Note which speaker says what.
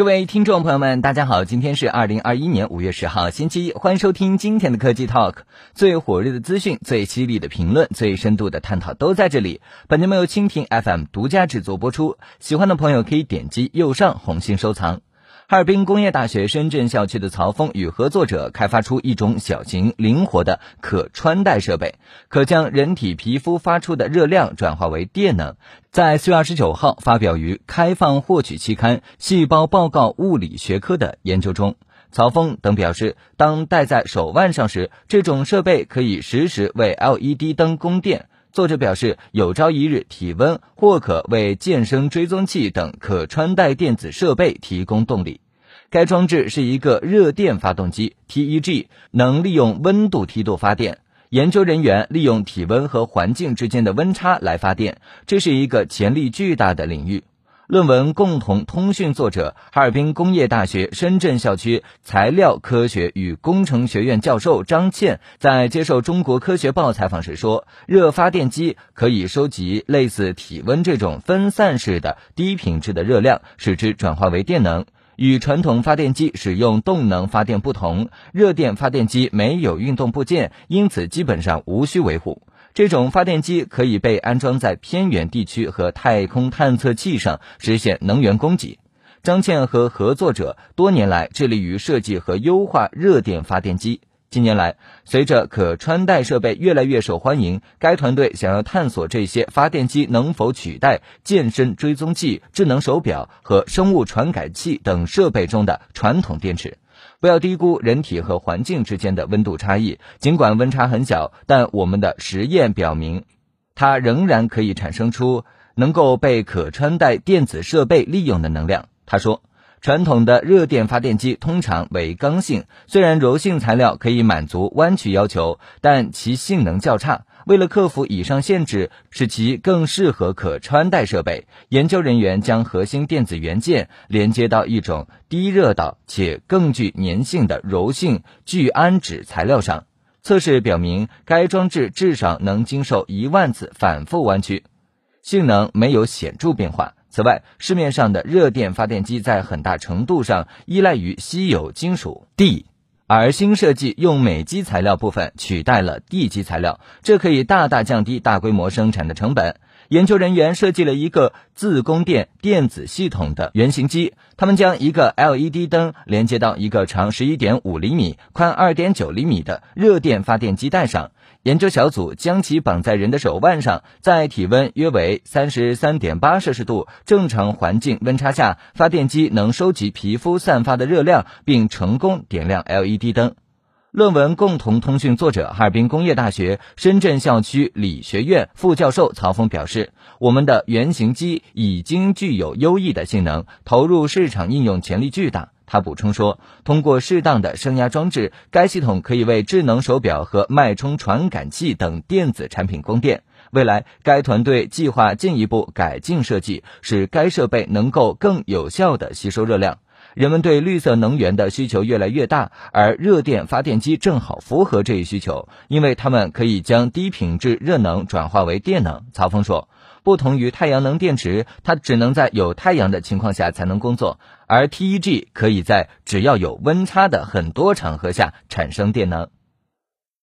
Speaker 1: 各位听众朋友们，大家好，今天是二零二一年五月十号，星期一，欢迎收听今天的科技 Talk，最火热的资讯、最犀利的评论、最深度的探讨都在这里。本节目由蜻蜓 FM 独家制作播出，喜欢的朋友可以点击右上红心收藏。哈尔滨工业大学深圳校区的曹峰与合作者开发出一种小型、灵活的可穿戴设备，可将人体皮肤发出的热量转化为电能。在四月二十九号发表于开放获取期刊《细胞报告物理学科》的研究中，曹峰等表示，当戴在手腕上时，这种设备可以实时为 LED 灯供电。作者表示，有朝一日，体温或可为健身追踪器等可穿戴电子设备提供动力。该装置是一个热电发动机 （TEG），能利用温度梯度发电。研究人员利用体温和环境之间的温差来发电，这是一个潜力巨大的领域。论文共同通讯作者、哈尔滨工业大学深圳校区材料科学与工程学院教授张倩在接受《中国科学报》采访时说：“热发电机可以收集类似体温这种分散式的低品质的热量，使之转化为电能。与传统发电机使用动能发电不同，热电发电机没有运动部件，因此基本上无需维护。”这种发电机可以被安装在偏远地区和太空探测器上，实现能源供给。张倩和合作者多年来致力于设计和优化热电发电机。近年来，随着可穿戴设备越来越受欢迎，该团队想要探索这些发电机能否取代健身追踪器、智能手表和生物传感器等设备中的传统电池。不要低估人体和环境之间的温度差异，尽管温差很小，但我们的实验表明，它仍然可以产生出能够被可穿戴电子设备利用的能量。他说。传统的热电发电机通常为刚性，虽然柔性材料可以满足弯曲要求，但其性能较差。为了克服以上限制，使其更适合可穿戴设备，研究人员将核心电子元件连接到一种低热导且更具粘性的柔性聚氨酯材料上。测试表明，该装置至少能经受一万次反复弯曲，性能没有显著变化。此外，市面上的热电发电机在很大程度上依赖于稀有金属 d，而新设计用美基材料部分取代了地基材料，这可以大大降低大规模生产的成本。研究人员设计了一个自供电电子系统的原型机，他们将一个 LED 灯连接到一个长十一点五厘米、宽二点九厘米的热电发电机带上。研究小组将其绑在人的手腕上，在体温约为33.8摄氏度正常环境温差下，发电机能收集皮肤散发的热量，并成功点亮 LED 灯。论文共同通讯作者、哈尔滨工业大学深圳校区理学院副教授曹峰表示：“我们的原型机已经具有优异的性能，投入市场应用潜力巨大。”他补充说：“通过适当的升压装置，该系统可以为智能手表和脉冲传感器等电子产品供电。未来，该团队计划进一步改进设计，使该设备能够更有效地吸收热量。”人们对绿色能源的需求越来越大，而热电发电机正好符合这一需求，因为它们可以将低品质热能转化为电能。曹峰说，不同于太阳能电池，它只能在有太阳的情况下才能工作，而 TEG 可以在只要有温差的很多场合下产生电能。